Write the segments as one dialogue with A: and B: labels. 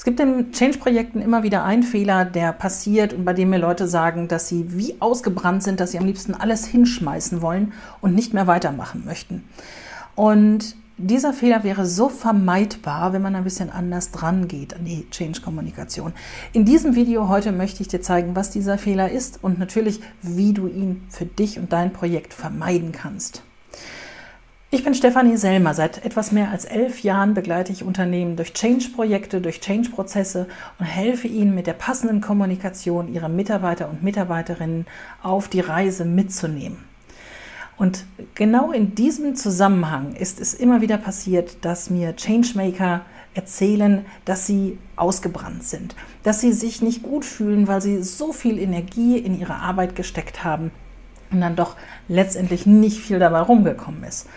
A: Es gibt in Change-Projekten immer wieder einen Fehler, der passiert und bei dem mir Leute sagen, dass sie wie ausgebrannt sind, dass sie am liebsten alles hinschmeißen wollen und nicht mehr weitermachen möchten. Und dieser Fehler wäre so vermeidbar, wenn man ein bisschen anders dran geht an die Change-Kommunikation. In diesem Video heute möchte ich dir zeigen, was dieser Fehler ist und natürlich, wie du ihn für dich und dein Projekt vermeiden kannst. Ich bin Stefanie Selmer. Seit etwas mehr als elf Jahren begleite ich Unternehmen durch Change-Projekte, durch Change-Prozesse und helfe ihnen mit der passenden Kommunikation ihre Mitarbeiter und Mitarbeiterinnen auf die Reise mitzunehmen. Und genau in diesem Zusammenhang ist es immer wieder passiert, dass mir Changemaker erzählen, dass sie ausgebrannt sind, dass sie sich nicht gut fühlen, weil sie so viel Energie in ihre Arbeit gesteckt haben und dann doch letztendlich nicht viel dabei rumgekommen ist.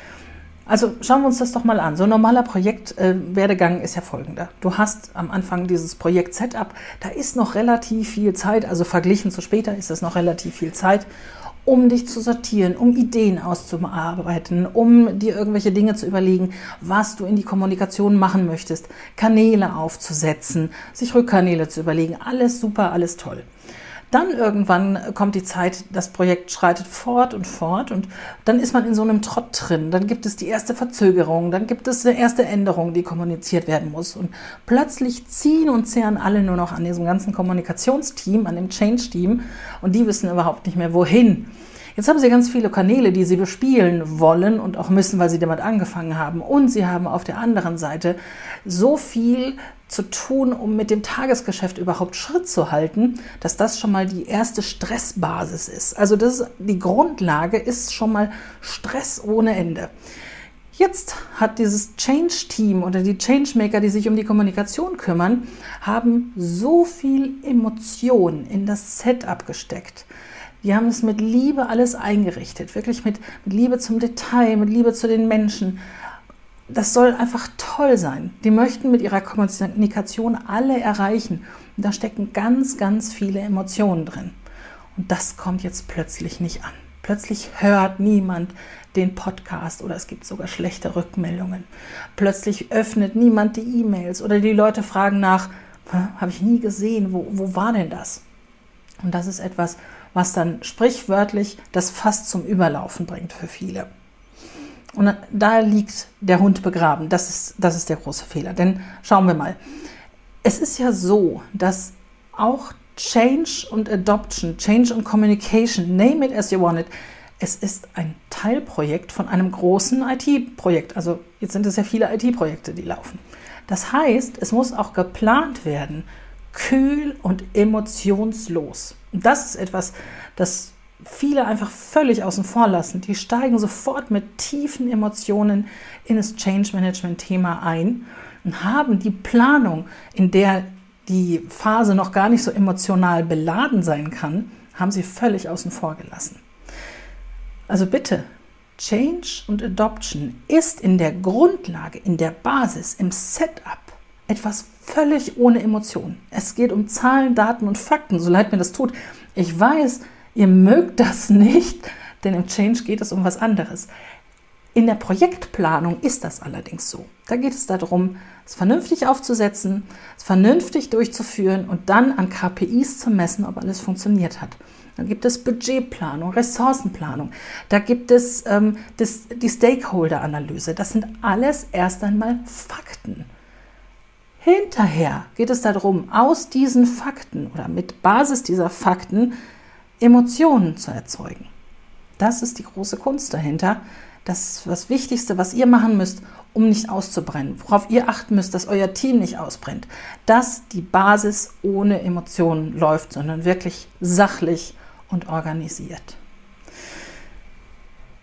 A: Also schauen wir uns das doch mal an. So ein normaler Projektwerdegang äh, ist ja folgender. Du hast am Anfang dieses Projekt Setup, da ist noch relativ viel Zeit, also verglichen zu später ist es noch relativ viel Zeit, um dich zu sortieren, um Ideen auszuarbeiten, um dir irgendwelche Dinge zu überlegen, was du in die Kommunikation machen möchtest, Kanäle aufzusetzen, sich Rückkanäle zu überlegen. Alles super, alles toll. Dann irgendwann kommt die Zeit, das Projekt schreitet fort und fort und dann ist man in so einem Trott drin. Dann gibt es die erste Verzögerung, dann gibt es eine erste Änderung, die kommuniziert werden muss. Und plötzlich ziehen und zehren alle nur noch an diesem ganzen Kommunikationsteam, an dem Change-Team und die wissen überhaupt nicht mehr, wohin. Jetzt haben sie ganz viele Kanäle, die sie bespielen wollen und auch müssen, weil sie damit angefangen haben. Und sie haben auf der anderen Seite so viel zu tun, um mit dem Tagesgeschäft überhaupt Schritt zu halten, dass das schon mal die erste Stressbasis ist. Also das die Grundlage ist schon mal Stress ohne Ende. Jetzt hat dieses Change-Team oder die Changemaker, die sich um die Kommunikation kümmern, haben so viel Emotion in das Setup gesteckt. Die haben es mit Liebe alles eingerichtet, wirklich mit, mit Liebe zum Detail, mit Liebe zu den Menschen. Das soll einfach toll sein. Die möchten mit ihrer Kommunikation alle erreichen. Und da stecken ganz, ganz viele Emotionen drin. Und das kommt jetzt plötzlich nicht an. Plötzlich hört niemand den Podcast oder es gibt sogar schlechte Rückmeldungen. Plötzlich öffnet niemand die E-Mails oder die Leute fragen nach, habe ich nie gesehen, wo, wo war denn das? Und das ist etwas, was dann sprichwörtlich das Fass zum Überlaufen bringt für viele. Und da liegt der Hund begraben. Das ist, das ist der große Fehler. Denn schauen wir mal. Es ist ja so, dass auch Change und Adoption, Change und Communication, name it as you want it, es ist ein Teilprojekt von einem großen IT-Projekt. Also jetzt sind es ja viele IT-Projekte, die laufen. Das heißt, es muss auch geplant werden, kühl und emotionslos. Und das ist etwas, das viele einfach völlig außen vor lassen. Die steigen sofort mit tiefen Emotionen in das Change Management Thema ein und haben die Planung, in der die Phase noch gar nicht so emotional beladen sein kann, haben sie völlig außen vor gelassen. Also bitte, Change und Adoption ist in der Grundlage, in der Basis, im Setup etwas völlig ohne Emotionen. Es geht um Zahlen, Daten und Fakten, so leid mir das tut. Ich weiß, ihr mögt das nicht, denn im Change geht es um was anderes. In der Projektplanung ist das allerdings so. Da geht es darum, es vernünftig aufzusetzen, es vernünftig durchzuführen und dann an KPIs zu messen, ob alles funktioniert hat. Dann gibt es Budgetplanung, Ressourcenplanung, da gibt es ähm, das, die Stakeholder-Analyse. Das sind alles erst einmal Fakten. Hinterher geht es darum, aus diesen Fakten oder mit Basis dieser Fakten Emotionen zu erzeugen. Das ist die große Kunst dahinter. Das ist das Wichtigste, was ihr machen müsst, um nicht auszubrennen. Worauf ihr achten müsst, dass euer Team nicht ausbrennt. Dass die Basis ohne Emotionen läuft, sondern wirklich sachlich und organisiert.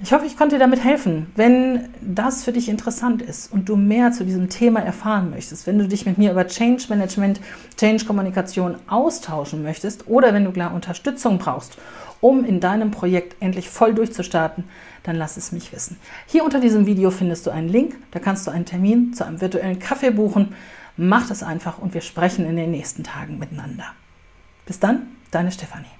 A: Ich hoffe, ich konnte dir damit helfen. Wenn das für dich interessant ist und du mehr zu diesem Thema erfahren möchtest, wenn du dich mit mir über Change Management, Change Kommunikation austauschen möchtest oder wenn du klar Unterstützung brauchst, um in deinem Projekt endlich voll durchzustarten, dann lass es mich wissen. Hier unter diesem Video findest du einen Link, da kannst du einen Termin zu einem virtuellen Kaffee buchen. Mach das einfach und wir sprechen in den nächsten Tagen miteinander. Bis dann, deine Stefanie.